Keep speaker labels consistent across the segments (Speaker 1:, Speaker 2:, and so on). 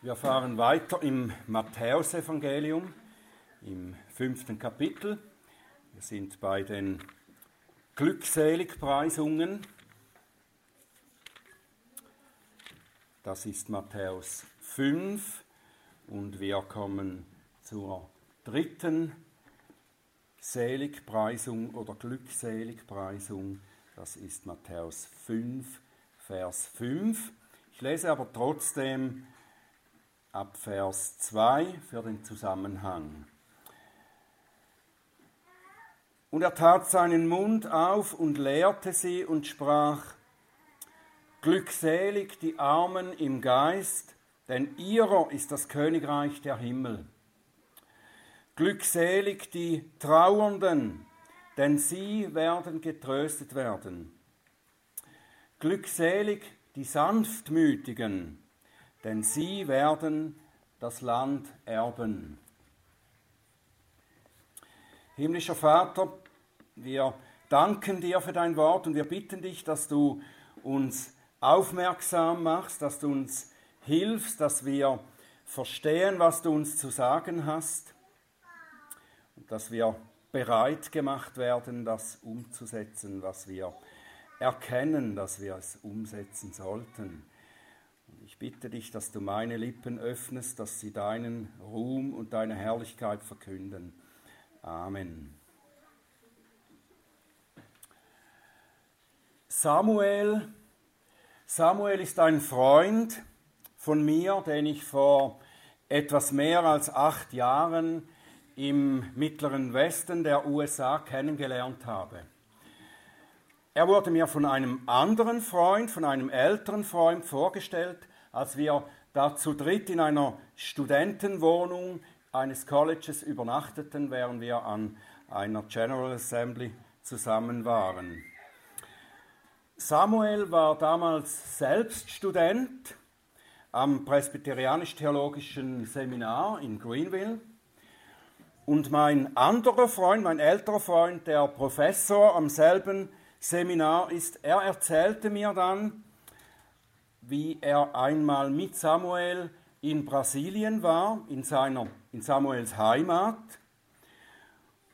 Speaker 1: Wir fahren weiter im Matthäusevangelium im fünften Kapitel. Wir sind bei den Glückseligpreisungen. Das ist Matthäus 5 und wir kommen zur dritten Seligpreisung oder Glückseligpreisung. Das ist Matthäus 5, Vers 5. Ich lese aber trotzdem ab Vers 2 für den Zusammenhang. Und er tat seinen Mund auf und lehrte sie und sprach, Glückselig die Armen im Geist, denn ihrer ist das Königreich der Himmel. Glückselig die Trauernden, denn sie werden getröstet werden. Glückselig die Sanftmütigen, denn sie werden das Land erben. Himmlischer Vater, wir danken dir für dein Wort und wir bitten dich, dass du uns aufmerksam machst, dass du uns hilfst, dass wir verstehen, was du uns zu sagen hast und dass wir bereit gemacht werden, das umzusetzen, was wir erkennen, dass wir es umsetzen sollten. Bitte dich, dass du meine Lippen öffnest, dass sie deinen Ruhm und deine Herrlichkeit verkünden. Amen. Samuel, Samuel ist ein Freund von mir, den ich vor etwas mehr als acht Jahren im mittleren Westen der USA kennengelernt habe. Er wurde mir von einem anderen Freund, von einem älteren Freund vorgestellt, als wir da zu dritt in einer Studentenwohnung eines Colleges übernachteten, während wir an einer General Assembly zusammen waren. Samuel war damals selbst Student am Presbyterianisch-Theologischen Seminar in Greenville. Und mein anderer Freund, mein älterer Freund, der Professor am selben Seminar ist, er erzählte mir dann, wie er einmal mit Samuel in Brasilien war, in, seiner, in Samuels Heimat,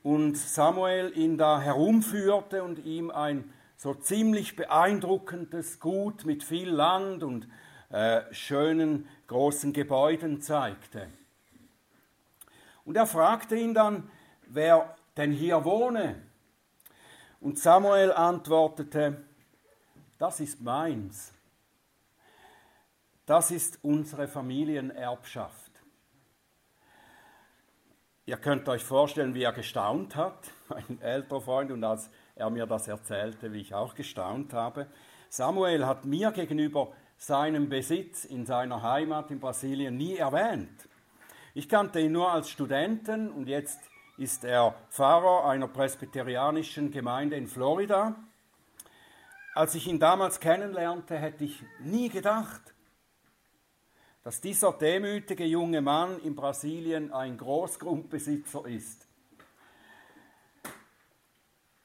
Speaker 1: und Samuel ihn da herumführte und ihm ein so ziemlich beeindruckendes Gut mit viel Land und äh, schönen großen Gebäuden zeigte. Und er fragte ihn dann, wer denn hier wohne. Und Samuel antwortete, das ist meins. Das ist unsere Familienerbschaft. Ihr könnt euch vorstellen, wie er gestaunt hat, mein älterer Freund, und als er mir das erzählte, wie ich auch gestaunt habe. Samuel hat mir gegenüber seinen Besitz in seiner Heimat in Brasilien nie erwähnt. Ich kannte ihn nur als Studenten und jetzt ist er Pfarrer einer presbyterianischen Gemeinde in Florida. Als ich ihn damals kennenlernte, hätte ich nie gedacht, dass dieser demütige junge Mann in Brasilien ein Großgrundbesitzer ist.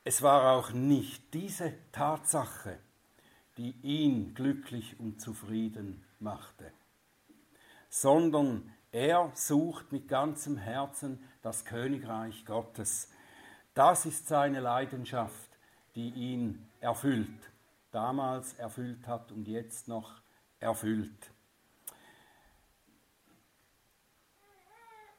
Speaker 1: Es war auch nicht diese Tatsache, die ihn glücklich und zufrieden machte, sondern er sucht mit ganzem Herzen das Königreich Gottes. Das ist seine Leidenschaft, die ihn erfüllt, damals erfüllt hat und jetzt noch erfüllt.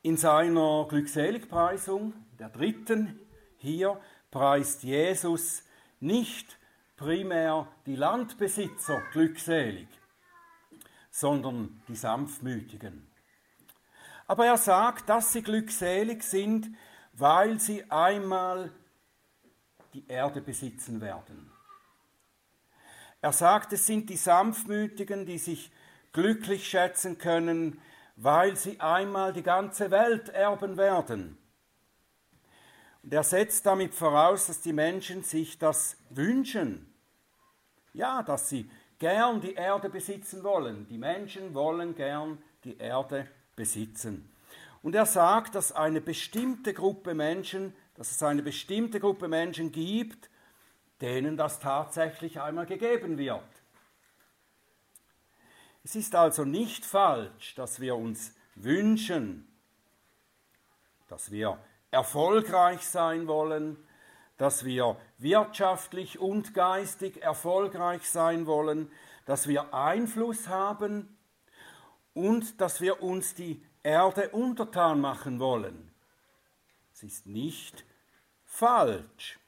Speaker 1: In seiner Glückseligpreisung, der dritten hier, preist Jesus nicht primär die Landbesitzer glückselig, sondern die Sanftmütigen. Aber er sagt, dass sie glückselig sind, weil sie einmal die Erde besitzen werden. Er sagt, es sind die Sanftmütigen, die sich glücklich schätzen können, weil sie einmal die ganze Welt erben werden. Und er setzt damit voraus, dass die Menschen sich das wünschen. Ja, dass sie gern die Erde besitzen wollen. Die Menschen wollen gern die Erde besitzen. Und er sagt, dass eine bestimmte Gruppe Menschen, dass es eine bestimmte Gruppe Menschen gibt, denen das tatsächlich einmal gegeben wird. Es ist also nicht falsch, dass wir uns wünschen, dass wir erfolgreich sein wollen, dass wir wirtschaftlich und geistig erfolgreich sein wollen, dass wir Einfluss haben und dass wir uns die Erde untertan machen wollen. Es ist nicht falsch.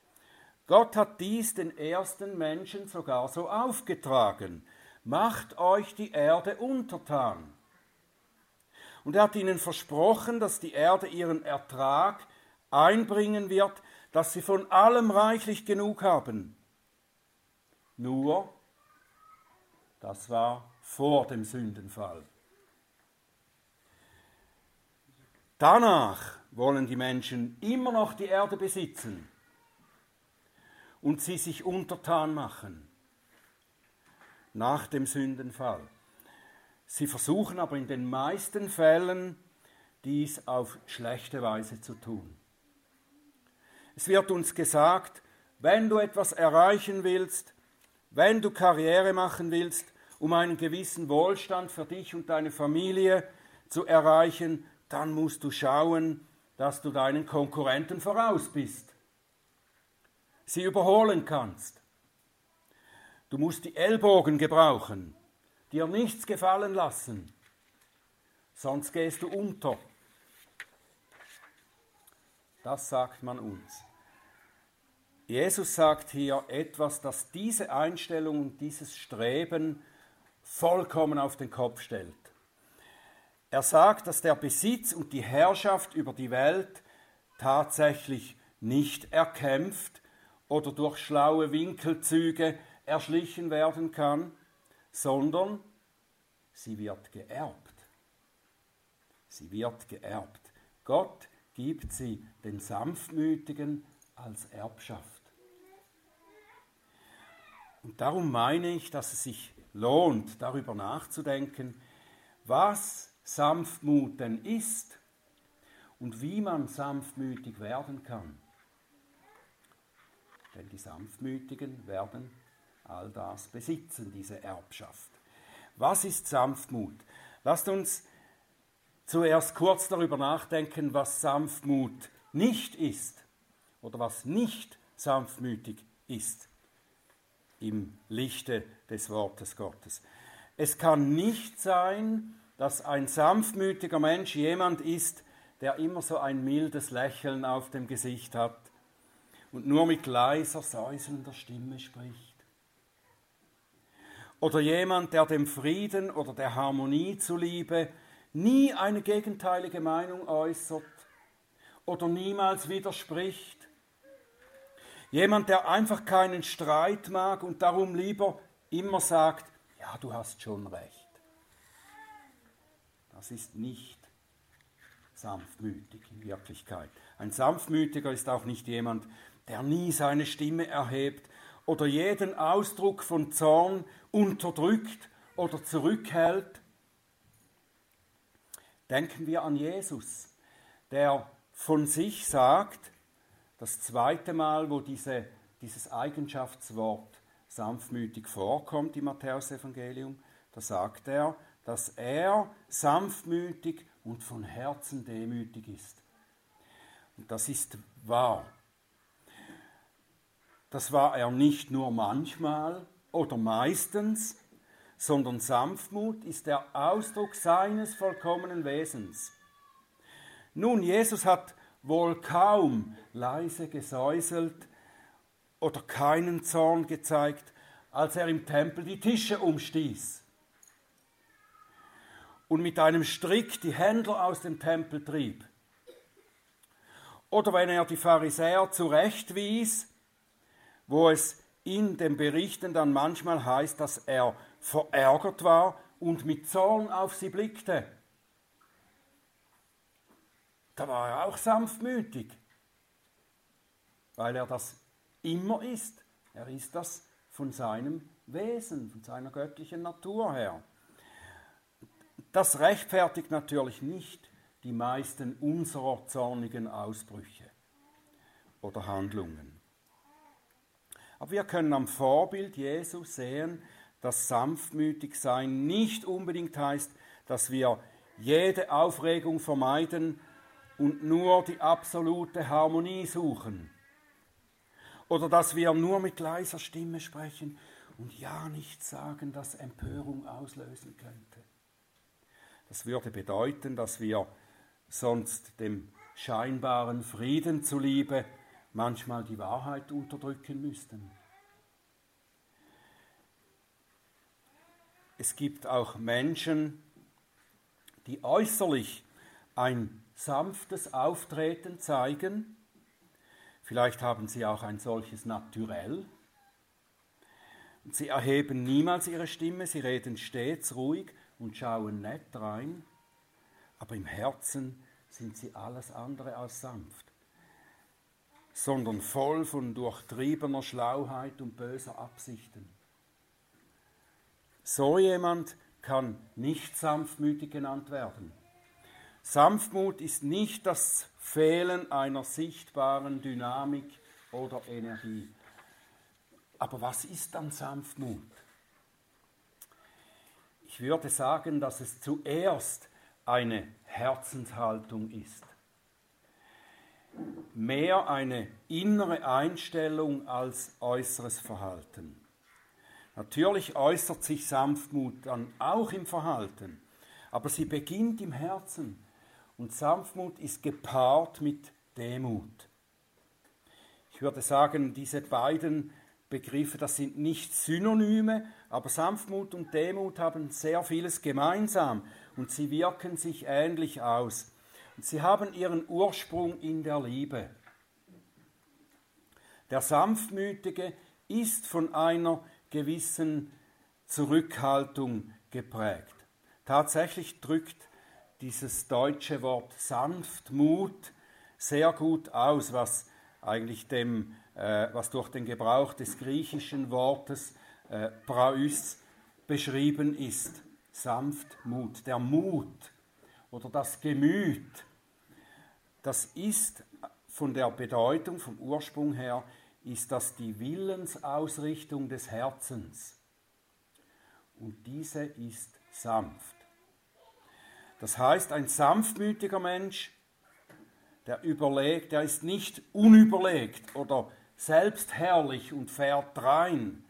Speaker 1: Gott hat dies den ersten Menschen sogar so aufgetragen. Macht euch die Erde untertan. Und er hat ihnen versprochen, dass die Erde ihren Ertrag einbringen wird, dass sie von allem reichlich genug haben. Nur, das war vor dem Sündenfall. Danach wollen die Menschen immer noch die Erde besitzen und sie sich untertan machen. Nach dem Sündenfall. Sie versuchen aber in den meisten Fällen dies auf schlechte Weise zu tun. Es wird uns gesagt, wenn du etwas erreichen willst, wenn du Karriere machen willst, um einen gewissen Wohlstand für dich und deine Familie zu erreichen, dann musst du schauen, dass du deinen Konkurrenten voraus bist, sie überholen kannst. Du musst die Ellbogen gebrauchen, dir nichts gefallen lassen, sonst gehst du unter. Das sagt man uns. Jesus sagt hier etwas, das diese Einstellung und dieses Streben vollkommen auf den Kopf stellt. Er sagt, dass der Besitz und die Herrschaft über die Welt tatsächlich nicht erkämpft oder durch schlaue Winkelzüge erschlichen werden kann, sondern sie wird geerbt. Sie wird geerbt. Gott gibt sie den Sanftmütigen als Erbschaft. Und darum meine ich, dass es sich lohnt, darüber nachzudenken, was Sanftmut denn ist und wie man sanftmütig werden kann. Denn die Sanftmütigen werden all das besitzen, diese Erbschaft. Was ist Sanftmut? Lasst uns zuerst kurz darüber nachdenken, was Sanftmut nicht ist oder was nicht sanftmütig ist im Lichte des Wortes Gottes. Es kann nicht sein, dass ein sanftmütiger Mensch jemand ist, der immer so ein mildes Lächeln auf dem Gesicht hat und nur mit leiser, säuselnder Stimme spricht. Oder jemand, der dem Frieden oder der Harmonie zuliebe nie eine gegenteilige Meinung äußert oder niemals widerspricht. Jemand, der einfach keinen Streit mag und darum lieber immer sagt, ja, du hast schon recht. Das ist nicht sanftmütig in Wirklichkeit. Ein sanftmütiger ist auch nicht jemand, der nie seine Stimme erhebt oder jeden Ausdruck von Zorn unterdrückt oder zurückhält. Denken wir an Jesus, der von sich sagt, das zweite Mal, wo diese, dieses Eigenschaftswort sanftmütig vorkommt im Matthäusevangelium, da sagt er, dass er sanftmütig und von Herzen demütig ist. Und das ist wahr. Das war er nicht nur manchmal oder meistens, sondern Sanftmut ist der Ausdruck seines vollkommenen Wesens. Nun, Jesus hat wohl kaum leise gesäuselt oder keinen Zorn gezeigt, als er im Tempel die Tische umstieß und mit einem Strick die Händler aus dem Tempel trieb. Oder wenn er die Pharisäer zurechtwies wo es in den Berichten dann manchmal heißt, dass er verärgert war und mit Zorn auf sie blickte. Da war er auch sanftmütig, weil er das immer ist. Er ist das von seinem Wesen, von seiner göttlichen Natur her. Das rechtfertigt natürlich nicht die meisten unserer zornigen Ausbrüche oder Handlungen. Aber wir können am Vorbild Jesus sehen, dass sanftmütig sein nicht unbedingt heißt, dass wir jede Aufregung vermeiden und nur die absolute Harmonie suchen. Oder dass wir nur mit leiser Stimme sprechen und ja nichts sagen, das Empörung auslösen könnte. Das würde bedeuten, dass wir sonst dem scheinbaren Frieden zuliebe manchmal die Wahrheit unterdrücken müssten. Es gibt auch Menschen, die äußerlich ein sanftes Auftreten zeigen. Vielleicht haben sie auch ein solches Naturell. Sie erheben niemals ihre Stimme, sie reden stets ruhig und schauen nett rein, aber im Herzen sind sie alles andere als sanft, sondern voll von durchtriebener Schlauheit und böser Absichten. So jemand kann nicht sanftmütig genannt werden. Sanftmut ist nicht das Fehlen einer sichtbaren Dynamik oder Energie. Aber was ist dann Sanftmut? Ich würde sagen, dass es zuerst eine Herzenshaltung ist. Mehr eine innere Einstellung als äußeres Verhalten. Natürlich äußert sich Sanftmut dann auch im Verhalten, aber sie beginnt im Herzen und Sanftmut ist gepaart mit Demut. Ich würde sagen, diese beiden Begriffe, das sind nicht Synonyme, aber Sanftmut und Demut haben sehr vieles gemeinsam und sie wirken sich ähnlich aus. Sie haben ihren Ursprung in der Liebe. Der Sanftmütige ist von einer gewissen Zurückhaltung geprägt. Tatsächlich drückt dieses deutsche Wort Sanftmut sehr gut aus, was eigentlich dem, äh, was durch den Gebrauch des griechischen Wortes äh, Praus beschrieben ist. Sanftmut, der Mut oder das Gemüt, das ist von der Bedeutung, vom Ursprung her ist das die Willensausrichtung des Herzens. Und diese ist sanft. Das heißt, ein sanftmütiger Mensch, der überlegt, der ist nicht unüberlegt oder selbstherrlich und fährt rein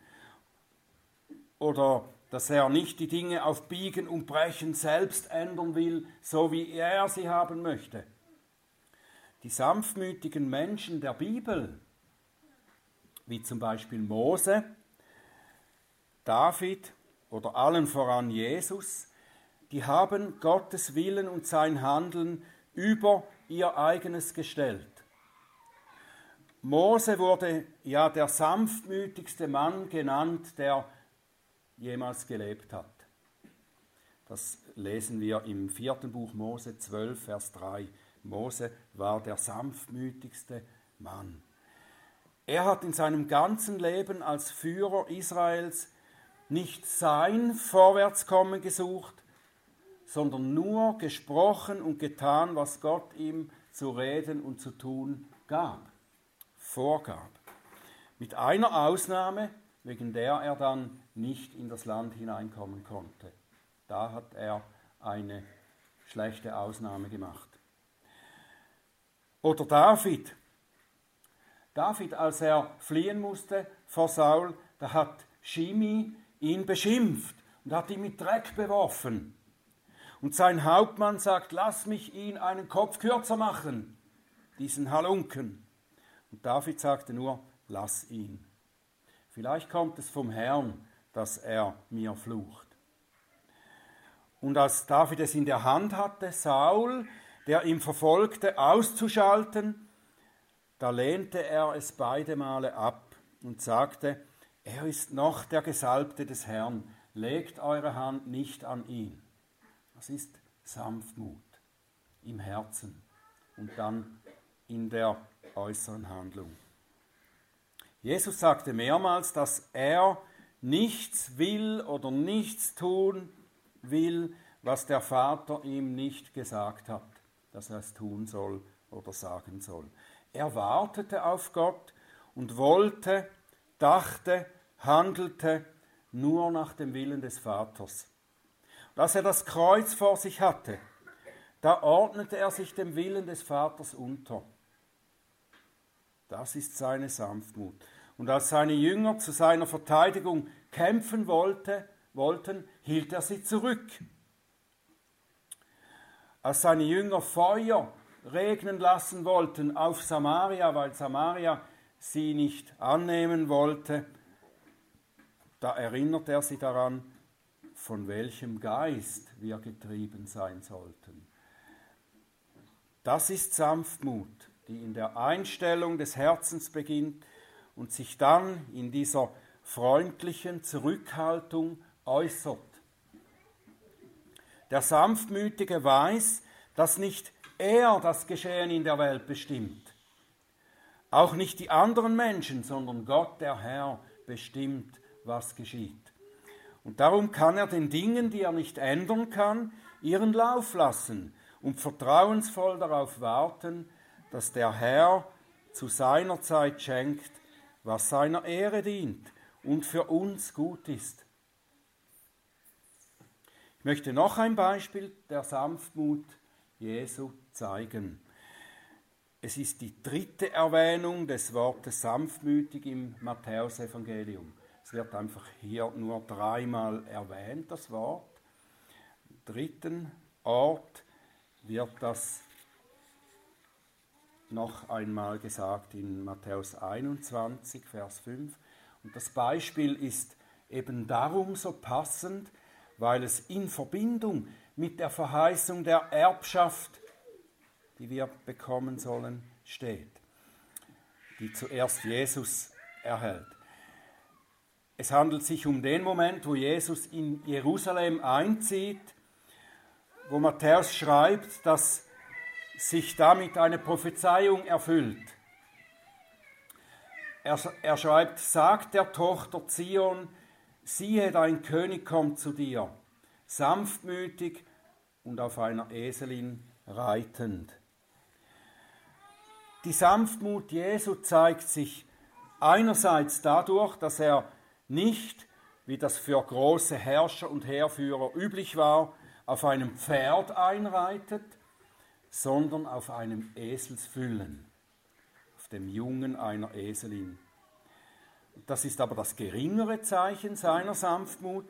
Speaker 1: oder dass er nicht die Dinge auf Biegen und Brechen selbst ändern will, so wie er sie haben möchte. Die sanftmütigen Menschen der Bibel, wie zum Beispiel Mose, David oder allen voran Jesus, die haben Gottes Willen und sein Handeln über ihr eigenes gestellt. Mose wurde ja der sanftmütigste Mann genannt, der jemals gelebt hat. Das lesen wir im vierten Buch Mose 12, Vers 3. Mose war der sanftmütigste Mann. Er hat in seinem ganzen Leben als Führer Israels nicht sein Vorwärtskommen gesucht, sondern nur gesprochen und getan, was Gott ihm zu reden und zu tun gab, vorgab. Mit einer Ausnahme, wegen der er dann nicht in das Land hineinkommen konnte. Da hat er eine schlechte Ausnahme gemacht. Oder David, David, als er fliehen musste vor Saul, da hat Shimi ihn beschimpft und hat ihn mit Dreck beworfen. Und sein Hauptmann sagt, lass mich ihn einen Kopf kürzer machen, diesen Halunken. Und David sagte nur, lass ihn. Vielleicht kommt es vom Herrn, dass er mir flucht. Und als David es in der Hand hatte, Saul, der ihn verfolgte, auszuschalten, da lehnte er es beide Male ab und sagte, er ist noch der Gesalbte des Herrn, legt eure Hand nicht an ihn. Das ist Sanftmut im Herzen und dann in der äußeren Handlung. Jesus sagte mehrmals, dass er nichts will oder nichts tun will, was der Vater ihm nicht gesagt hat, dass er es tun soll oder sagen soll. Er wartete auf Gott und wollte, dachte, handelte nur nach dem Willen des Vaters. Und als er das Kreuz vor sich hatte, da ordnete er sich dem Willen des Vaters unter. Das ist seine Sanftmut. Und als seine Jünger zu seiner Verteidigung kämpfen wollte, wollten, hielt er sie zurück. Als seine Jünger Feuer regnen lassen wollten auf Samaria, weil Samaria sie nicht annehmen wollte, da erinnert er sie daran, von welchem Geist wir getrieben sein sollten. Das ist Sanftmut, die in der Einstellung des Herzens beginnt und sich dann in dieser freundlichen Zurückhaltung äußert. Der Sanftmütige weiß, dass nicht er das Geschehen in der Welt bestimmt. Auch nicht die anderen Menschen, sondern Gott, der Herr, bestimmt, was geschieht. Und darum kann er den Dingen, die er nicht ändern kann, ihren Lauf lassen und vertrauensvoll darauf warten, dass der Herr zu seiner Zeit schenkt, was seiner Ehre dient und für uns gut ist. Ich möchte noch ein Beispiel der Sanftmut Jesu zeigen. Es ist die dritte Erwähnung des Wortes sanftmütig im Matthäusevangelium. Es wird einfach hier nur dreimal erwähnt, das Wort. Im dritten Ort wird das noch einmal gesagt in Matthäus 21, Vers 5. Und das Beispiel ist eben darum so passend, weil es in Verbindung mit der Verheißung der Erbschaft, die wir bekommen sollen, steht, die zuerst Jesus erhält. Es handelt sich um den Moment, wo Jesus in Jerusalem einzieht, wo Matthäus schreibt, dass sich damit eine Prophezeiung erfüllt. Er, er schreibt, sagt der Tochter Zion, siehe, dein König kommt zu dir, sanftmütig und auf einer Eselin reitend. Die Sanftmut Jesu zeigt sich einerseits dadurch, dass er nicht, wie das für große Herrscher und Heerführer üblich war, auf einem Pferd einreitet, sondern auf einem Eselsfüllen, auf dem Jungen einer Eselin. Das ist aber das geringere Zeichen seiner Sanftmut.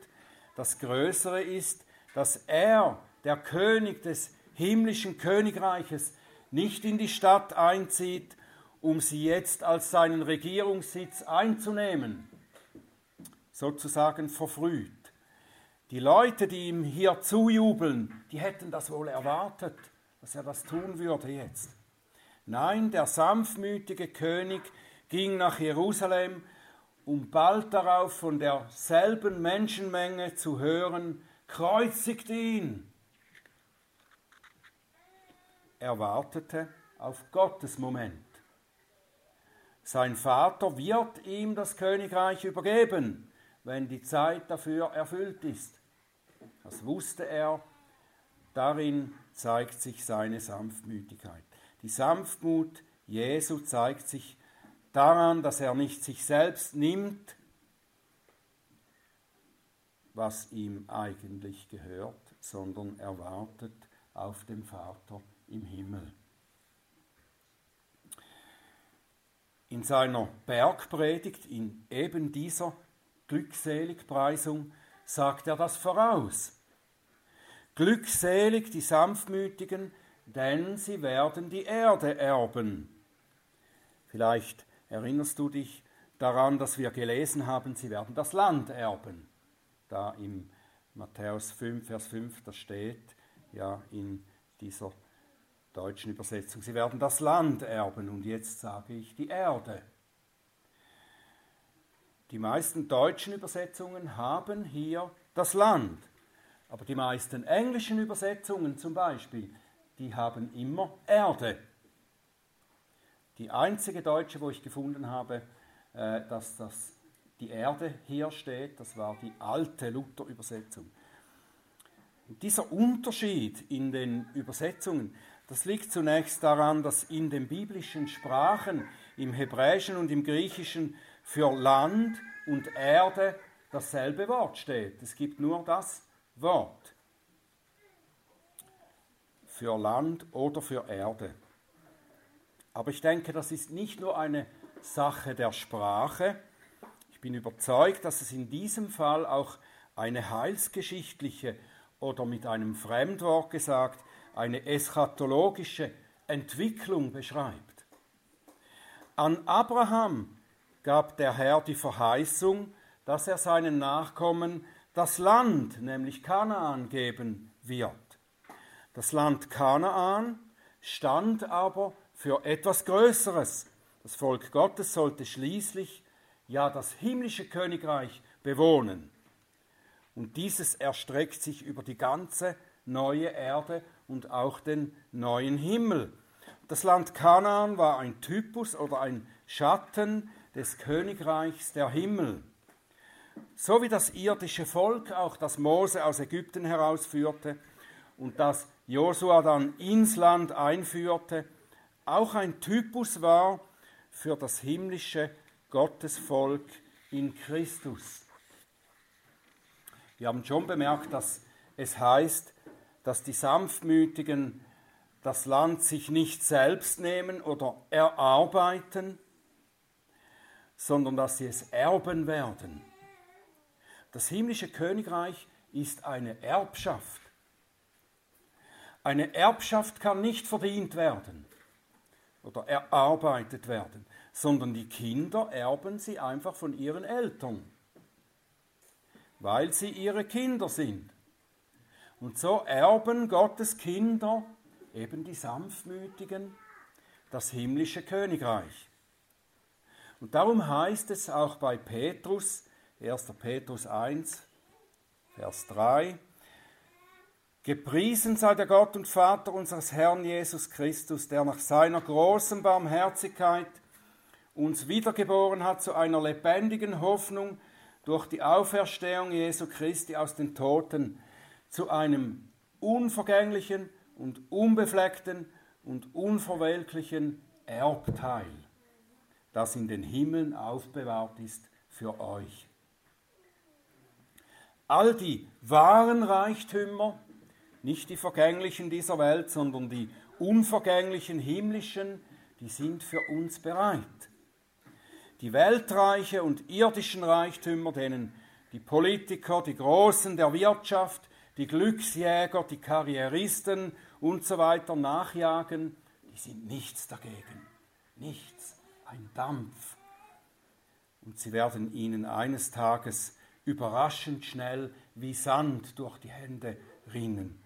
Speaker 1: Das größere ist, dass er, der König des himmlischen Königreiches, nicht in die Stadt einzieht, um sie jetzt als seinen Regierungssitz einzunehmen, sozusagen verfrüht. Die Leute, die ihm hier zujubeln, die hätten das wohl erwartet, dass er das tun würde jetzt. Nein, der sanftmütige König ging nach Jerusalem, um bald darauf von derselben Menschenmenge zu hören, kreuzigt ihn. Er wartete auf Gottes Moment. Sein Vater wird ihm das Königreich übergeben, wenn die Zeit dafür erfüllt ist. Das wusste er, darin zeigt sich seine Sanftmütigkeit. Die Sanftmut Jesu zeigt sich daran, dass er nicht sich selbst nimmt, was ihm eigentlich gehört, sondern er wartet auf den Vater im Himmel. In seiner Bergpredigt, in eben dieser Glückseligpreisung, sagt er das voraus. Glückselig die Sanftmütigen, denn sie werden die Erde erben. Vielleicht erinnerst du dich daran, dass wir gelesen haben, sie werden das Land erben. Da im Matthäus 5, Vers 5, das steht ja in dieser deutschen Übersetzung, sie werden das Land erben und jetzt sage ich die Erde. Die meisten deutschen Übersetzungen haben hier das Land. Aber die meisten englischen Übersetzungen zum Beispiel, die haben immer Erde. Die einzige deutsche, wo ich gefunden habe, äh, dass das die Erde hier steht, das war die alte Luther-Übersetzung. Dieser Unterschied in den Übersetzungen, das liegt zunächst daran, dass in den biblischen Sprachen, im Hebräischen und im Griechischen, für Land und Erde dasselbe Wort steht. Es gibt nur das Wort für Land oder für Erde. Aber ich denke, das ist nicht nur eine Sache der Sprache. Ich bin überzeugt, dass es in diesem Fall auch eine heilsgeschichtliche oder mit einem Fremdwort gesagt, eine eschatologische Entwicklung beschreibt. An Abraham gab der Herr die Verheißung, dass er seinen Nachkommen das Land, nämlich Kanaan, geben wird. Das Land Kanaan stand aber für etwas Größeres. Das Volk Gottes sollte schließlich ja das himmlische Königreich bewohnen. Und dieses erstreckt sich über die ganze neue Erde und auch den neuen Himmel. Das Land Kanaan war ein Typus oder ein Schatten des Königreichs der Himmel. So wie das irdische Volk auch das Mose aus Ägypten herausführte und das Josua dann ins Land einführte, auch ein Typus war für das himmlische Gottesvolk in Christus. Wir haben schon bemerkt, dass es heißt, dass die Sanftmütigen das Land sich nicht selbst nehmen oder erarbeiten, sondern dass sie es erben werden. Das himmlische Königreich ist eine Erbschaft. Eine Erbschaft kann nicht verdient werden oder erarbeitet werden, sondern die Kinder erben sie einfach von ihren Eltern, weil sie ihre Kinder sind. Und so erben Gottes Kinder, eben die Sanftmütigen, das himmlische Königreich. Und darum heißt es auch bei Petrus, 1. Petrus 1, Vers 3, Gepriesen sei der Gott und Vater unseres Herrn Jesus Christus, der nach seiner großen Barmherzigkeit uns wiedergeboren hat zu einer lebendigen Hoffnung durch die Auferstehung Jesu Christi aus den Toten, zu einem unvergänglichen und unbefleckten und unverwelklichen Erbteil, das in den Himmeln aufbewahrt ist für euch. All die wahren Reichtümer, nicht die vergänglichen dieser Welt, sondern die unvergänglichen himmlischen, die sind für uns bereit. Die Weltreiche und irdischen Reichtümer, denen die Politiker, die Großen der Wirtschaft, die Glücksjäger, die Karrieristen und so weiter nachjagen, die sind nichts dagegen. Nichts, ein Dampf. Und sie werden ihnen eines Tages überraschend schnell wie Sand durch die Hände rinnen.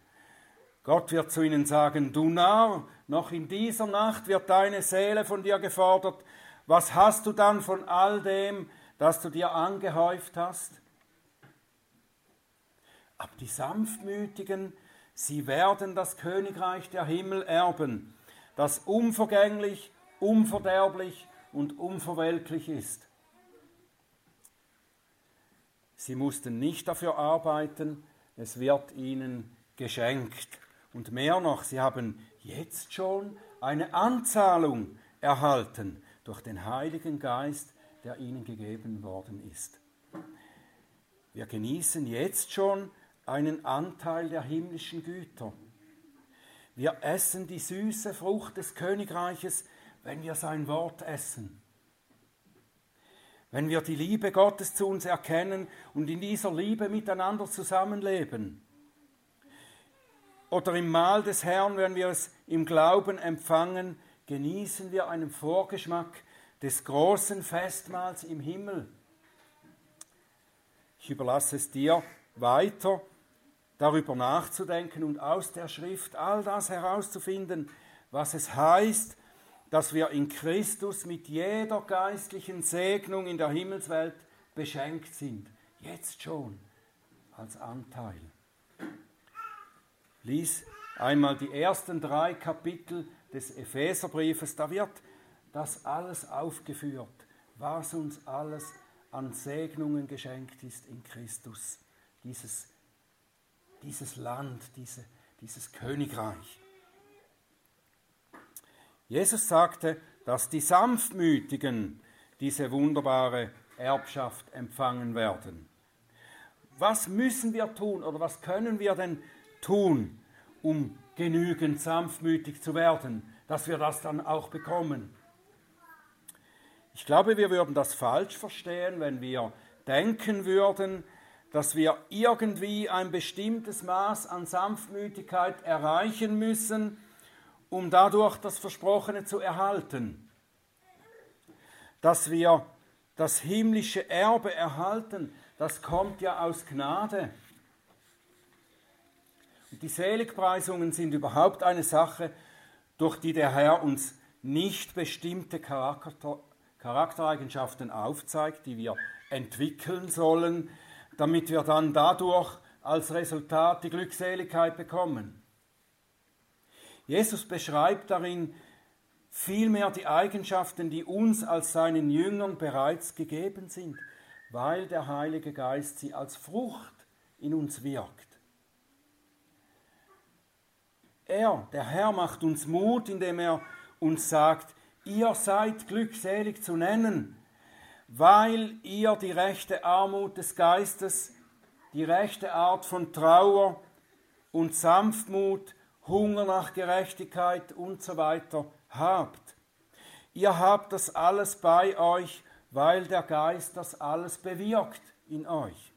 Speaker 1: Gott wird zu ihnen sagen, du Narr, noch in dieser Nacht wird deine Seele von dir gefordert. Was hast du dann von all dem, das du dir angehäuft hast? Aber die Sanftmütigen, sie werden das Königreich der Himmel erben, das unvergänglich, unverderblich und unverwelklich ist. Sie mussten nicht dafür arbeiten, es wird ihnen geschenkt. Und mehr noch, sie haben jetzt schon eine Anzahlung erhalten durch den Heiligen Geist, der ihnen gegeben worden ist. Wir genießen jetzt schon einen Anteil der himmlischen Güter. Wir essen die süße Frucht des Königreiches, wenn wir sein Wort essen. Wenn wir die Liebe Gottes zu uns erkennen und in dieser Liebe miteinander zusammenleben oder im Mahl des Herrn, wenn wir es im Glauben empfangen, genießen wir einen Vorgeschmack des großen Festmahls im Himmel. Ich überlasse es dir weiter darüber nachzudenken und aus der Schrift all das herauszufinden, was es heißt, dass wir in Christus mit jeder geistlichen Segnung in der Himmelswelt beschenkt sind. Jetzt schon als Anteil. Lies einmal die ersten drei Kapitel des Epheserbriefes, da wird das alles aufgeführt, was uns alles an Segnungen geschenkt ist in Christus. Dieses, dieses Land, diese, dieses Königreich. Jesus sagte, dass die Sanftmütigen diese wunderbare Erbschaft empfangen werden. was müssen wir tun oder was können wir denn tun, um genügend sanftmütig zu werden, dass wir das dann auch bekommen? Ich glaube, wir würden das falsch verstehen, wenn wir denken würden, dass wir irgendwie ein bestimmtes Maß an Sanftmütigkeit erreichen müssen, um dadurch das Versprochene zu erhalten. Dass wir das himmlische Erbe erhalten, das kommt ja aus Gnade. Die Seligpreisungen sind überhaupt eine Sache, durch die der Herr uns nicht bestimmte Charakter, Charaktereigenschaften aufzeigt, die wir entwickeln sollen, damit wir dann dadurch als Resultat die Glückseligkeit bekommen. Jesus beschreibt darin vielmehr die Eigenschaften, die uns als seinen Jüngern bereits gegeben sind, weil der Heilige Geist sie als Frucht in uns wirkt. Er, der Herr, macht uns Mut, indem er uns sagt, ihr seid glückselig zu nennen, weil ihr die rechte Armut des Geistes, die rechte Art von Trauer und Sanftmut, Hunger nach Gerechtigkeit und so weiter habt. Ihr habt das alles bei euch, weil der Geist das alles bewirkt in euch.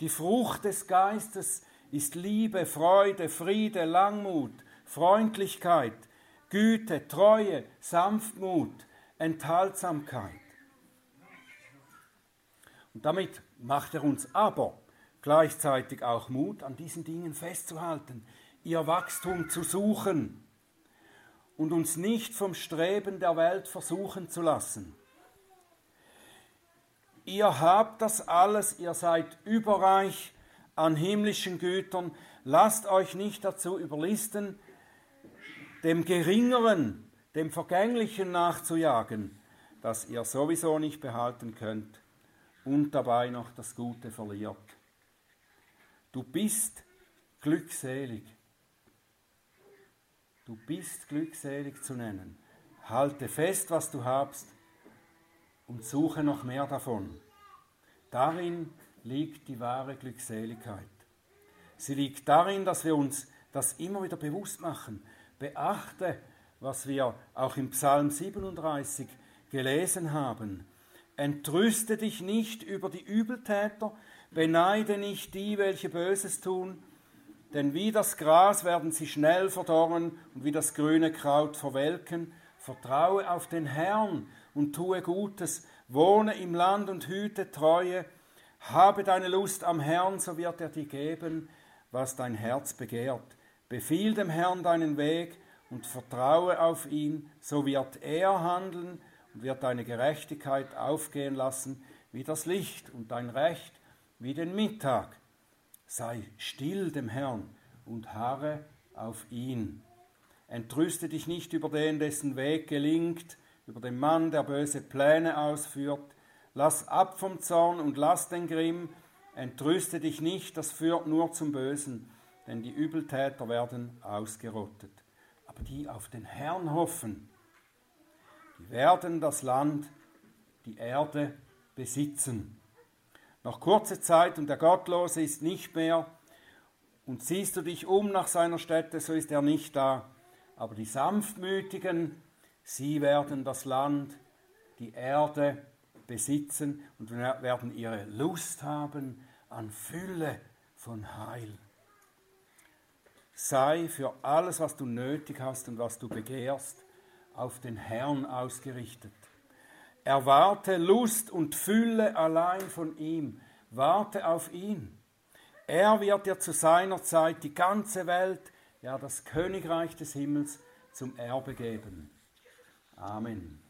Speaker 1: Die Frucht des Geistes ist Liebe, Freude, Friede, Langmut, Freundlichkeit, Güte, Treue, Sanftmut, Enthaltsamkeit. Und damit macht er uns aber gleichzeitig auch Mut, an diesen Dingen festzuhalten, ihr Wachstum zu suchen und uns nicht vom Streben der Welt versuchen zu lassen. Ihr habt das alles, ihr seid überreich an himmlischen Gütern, lasst euch nicht dazu überlisten, dem Geringeren, dem Vergänglichen nachzujagen, das ihr sowieso nicht behalten könnt und dabei noch das Gute verliert. Du bist glückselig. Du bist glückselig zu nennen. Halte fest, was du hast und suche noch mehr davon. Darin liegt die wahre Glückseligkeit. Sie liegt darin, dass wir uns das immer wieder bewusst machen. Beachte, was wir auch im Psalm 37 gelesen haben. Entrüste dich nicht über die Übeltäter, beneide nicht die, welche Böses tun, denn wie das Gras werden sie schnell verdorren und wie das grüne Kraut verwelken. Vertraue auf den Herrn und tue Gutes, wohne im Land und hüte Treue. Habe deine Lust am Herrn, so wird er dir geben, was dein Herz begehrt. Befiehl dem Herrn deinen Weg und vertraue auf ihn, so wird er handeln und wird deine Gerechtigkeit aufgehen lassen wie das Licht und dein Recht wie den Mittag. Sei still dem Herrn und harre auf ihn. Entrüste dich nicht über den, dessen Weg gelingt, über den Mann, der böse Pläne ausführt. Lass ab vom Zorn und lass den Grimm. Entrüste dich nicht, das führt nur zum Bösen, denn die Übeltäter werden ausgerottet. Aber die auf den Herrn hoffen, die werden das Land, die Erde besitzen. Noch kurze Zeit und der Gottlose ist nicht mehr, und siehst du dich um nach seiner Stätte, so ist er nicht da. Aber die Sanftmütigen, sie werden das Land, die Erde besitzen und werden ihre Lust haben an Fülle von Heil. Sei für alles, was du nötig hast und was du begehrst, auf den Herrn ausgerichtet. Erwarte Lust und Fülle allein von ihm. Warte auf ihn. Er wird dir zu seiner Zeit die ganze Welt, ja das Königreich des Himmels zum Erbe geben. Amen.